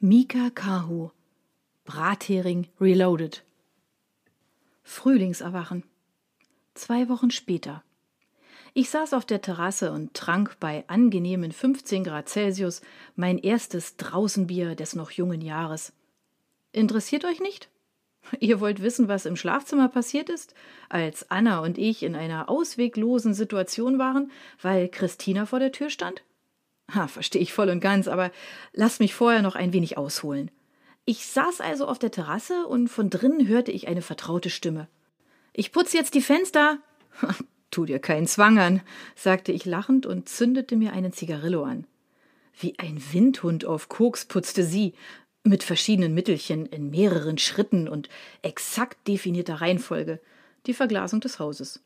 Mika Kahu Brathering Reloaded Frühlingserwachen Zwei Wochen später. Ich saß auf der Terrasse und trank bei angenehmen 15 Grad Celsius mein erstes Draußenbier des noch jungen Jahres. Interessiert euch nicht? Ihr wollt wissen, was im Schlafzimmer passiert ist, als Anna und ich in einer ausweglosen Situation waren, weil Christina vor der Tür stand? Ha, verstehe ich voll und ganz, aber lass mich vorher noch ein wenig ausholen. Ich saß also auf der Terrasse und von drinnen hörte ich eine vertraute Stimme. Ich putze jetzt die Fenster. Tu dir keinen Zwang an, sagte ich lachend und zündete mir einen Zigarillo an. Wie ein Windhund auf Koks putzte sie, mit verschiedenen Mittelchen in mehreren Schritten und exakt definierter Reihenfolge, die Verglasung des Hauses.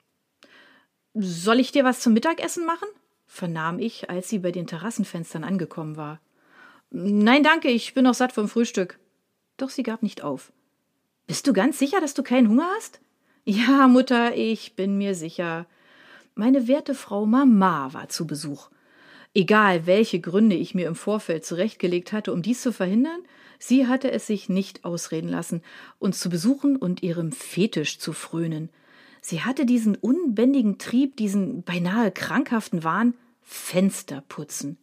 Soll ich dir was zum Mittagessen machen? Vernahm ich, als sie bei den Terrassenfenstern angekommen war. Nein, danke, ich bin noch satt vom Frühstück. Doch sie gab nicht auf. Bist du ganz sicher, dass du keinen Hunger hast? Ja, Mutter, ich bin mir sicher. Meine werte Frau Mama war zu Besuch. Egal, welche Gründe ich mir im Vorfeld zurechtgelegt hatte, um dies zu verhindern, sie hatte es sich nicht ausreden lassen, uns zu besuchen und ihrem Fetisch zu frönen. Sie hatte diesen unbändigen Trieb, diesen beinahe krankhaften Wahn, Fenster putzen.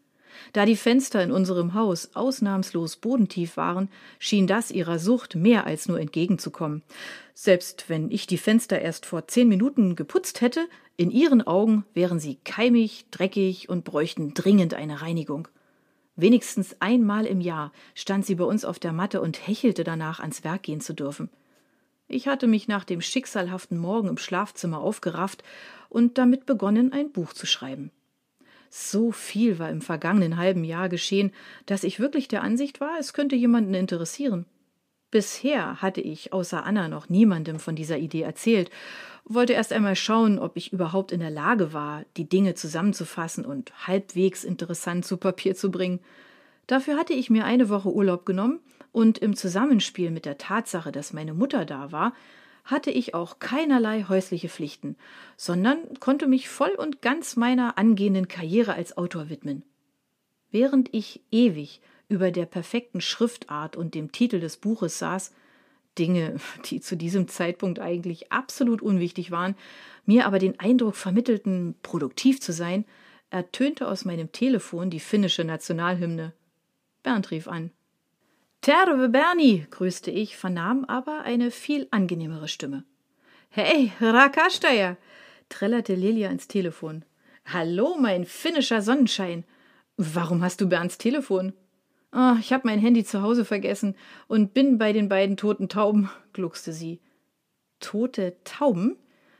Da die Fenster in unserem Haus ausnahmslos bodentief waren, schien das ihrer Sucht mehr als nur entgegenzukommen. Selbst wenn ich die Fenster erst vor zehn Minuten geputzt hätte, in ihren Augen wären sie keimig, dreckig und bräuchten dringend eine Reinigung. Wenigstens einmal im Jahr stand sie bei uns auf der Matte und hechelte danach, ans Werk gehen zu dürfen. Ich hatte mich nach dem schicksalhaften Morgen im Schlafzimmer aufgerafft und damit begonnen, ein Buch zu schreiben. So viel war im vergangenen halben Jahr geschehen, dass ich wirklich der Ansicht war, es könnte jemanden interessieren. Bisher hatte ich außer Anna noch niemandem von dieser Idee erzählt, wollte erst einmal schauen, ob ich überhaupt in der Lage war, die Dinge zusammenzufassen und halbwegs interessant zu Papier zu bringen. Dafür hatte ich mir eine Woche Urlaub genommen und im Zusammenspiel mit der Tatsache, dass meine Mutter da war, hatte ich auch keinerlei häusliche Pflichten, sondern konnte mich voll und ganz meiner angehenden Karriere als Autor widmen. Während ich ewig über der perfekten Schriftart und dem Titel des Buches saß, Dinge, die zu diesem Zeitpunkt eigentlich absolut unwichtig waren, mir aber den Eindruck vermittelten, produktiv zu sein, ertönte aus meinem Telefon die finnische Nationalhymne. Bernd rief an. Terve Bernie, grüßte ich, vernahm aber eine viel angenehmere Stimme. Hey, Rakastaja, trällerte Lilia ins Telefon. Hallo, mein finnischer Sonnenschein. Warum hast du Bernds Telefon? Oh, ich habe mein Handy zu Hause vergessen und bin bei den beiden toten Tauben, gluckste sie. Tote Tauben?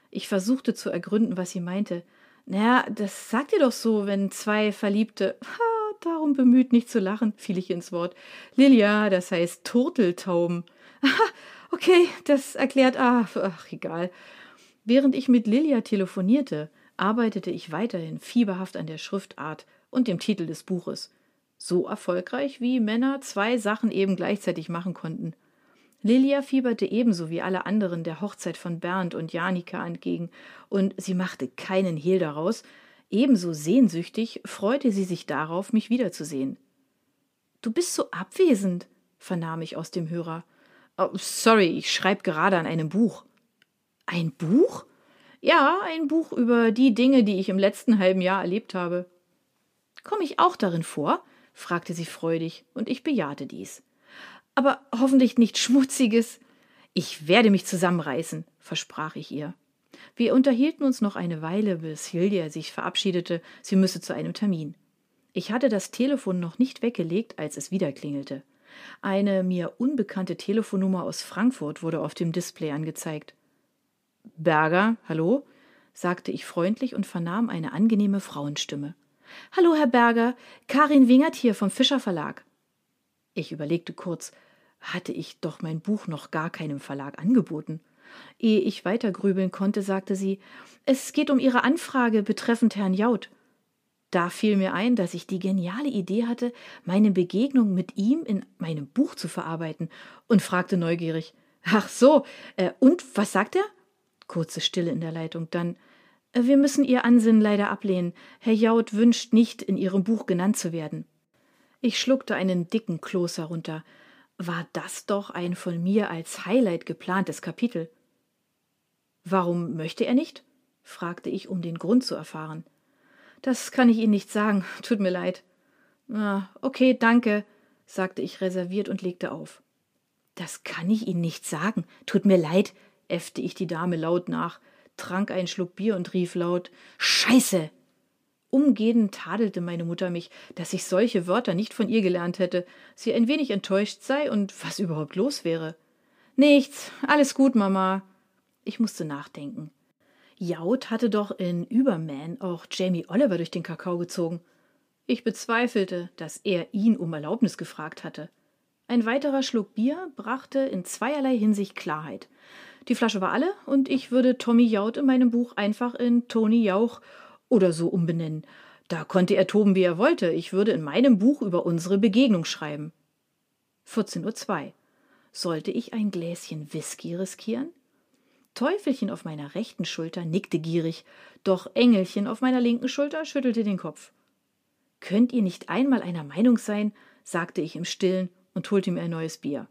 Ich versuchte zu ergründen, was sie meinte. Naja, das sagt ihr doch so, wenn zwei Verliebte. Ha, darum bemüht, nicht zu lachen, fiel ich ins Wort. Lilia, das heißt Turteltauben. Aha, okay, das erklärt. Ach, ach, egal. Während ich mit Lilia telefonierte, arbeitete ich weiterhin fieberhaft an der Schriftart und dem Titel des Buches. So erfolgreich, wie Männer zwei Sachen eben gleichzeitig machen konnten. Lilia fieberte ebenso wie alle anderen der Hochzeit von Bernd und Janika entgegen, und sie machte keinen Hehl daraus, Ebenso sehnsüchtig freute sie sich darauf, mich wiederzusehen. Du bist so abwesend, vernahm ich aus dem Hörer. Oh, sorry, ich schreibe gerade an einem Buch. Ein Buch? Ja, ein Buch über die Dinge, die ich im letzten halben Jahr erlebt habe. Komme ich auch darin vor? fragte sie freudig, und ich bejahte dies. Aber hoffentlich nichts Schmutziges. Ich werde mich zusammenreißen, versprach ich ihr. Wir unterhielten uns noch eine Weile, bis Hildia sich verabschiedete, sie müsse zu einem Termin. Ich hatte das Telefon noch nicht weggelegt, als es wieder klingelte. Eine mir unbekannte Telefonnummer aus Frankfurt wurde auf dem Display angezeigt. Berger, hallo? sagte ich freundlich und vernahm eine angenehme Frauenstimme. Hallo, Herr Berger, Karin Wingert hier vom Fischer Verlag. Ich überlegte kurz, hatte ich doch mein Buch noch gar keinem Verlag angeboten. Ehe ich weitergrübeln konnte, sagte sie Es geht um Ihre Anfrage betreffend Herrn Jaud. Da fiel mir ein, dass ich die geniale Idee hatte, meine Begegnung mit ihm in meinem Buch zu verarbeiten, und fragte neugierig Ach so, äh, und was sagt er? Kurze Stille in der Leitung, dann äh, Wir müssen Ihr Ansinnen leider ablehnen. Herr Jaud wünscht nicht, in Ihrem Buch genannt zu werden. Ich schluckte einen dicken Kloß herunter. War das doch ein von mir als Highlight geplantes Kapitel? Warum möchte er nicht? fragte ich, um den Grund zu erfahren. Das kann ich Ihnen nicht sagen, tut mir leid. Ah, okay, danke, sagte ich reserviert und legte auf. Das kann ich Ihnen nicht sagen, tut mir leid, äffte ich die Dame laut nach, trank einen Schluck Bier und rief laut Scheiße. Umgehend tadelte meine Mutter mich, dass ich solche Wörter nicht von ihr gelernt hätte, sie ein wenig enttäuscht sei und was überhaupt los wäre. Nichts, alles gut, Mama. Ich musste nachdenken. Jaud hatte doch in Überman auch Jamie Oliver durch den Kakao gezogen. Ich bezweifelte, dass er ihn um Erlaubnis gefragt hatte. Ein weiterer Schluck Bier brachte in zweierlei Hinsicht Klarheit. Die Flasche war alle und ich würde Tommy Jaud in meinem Buch einfach in Tony Jauch oder so umbenennen. Da konnte er toben, wie er wollte. Ich würde in meinem Buch über unsere Begegnung schreiben. 14.02 Uhr. Sollte ich ein Gläschen Whisky riskieren? Teufelchen auf meiner rechten Schulter nickte gierig, doch Engelchen auf meiner linken Schulter schüttelte den Kopf. Könnt ihr nicht einmal einer Meinung sein? sagte ich im Stillen und holte mir ein neues Bier.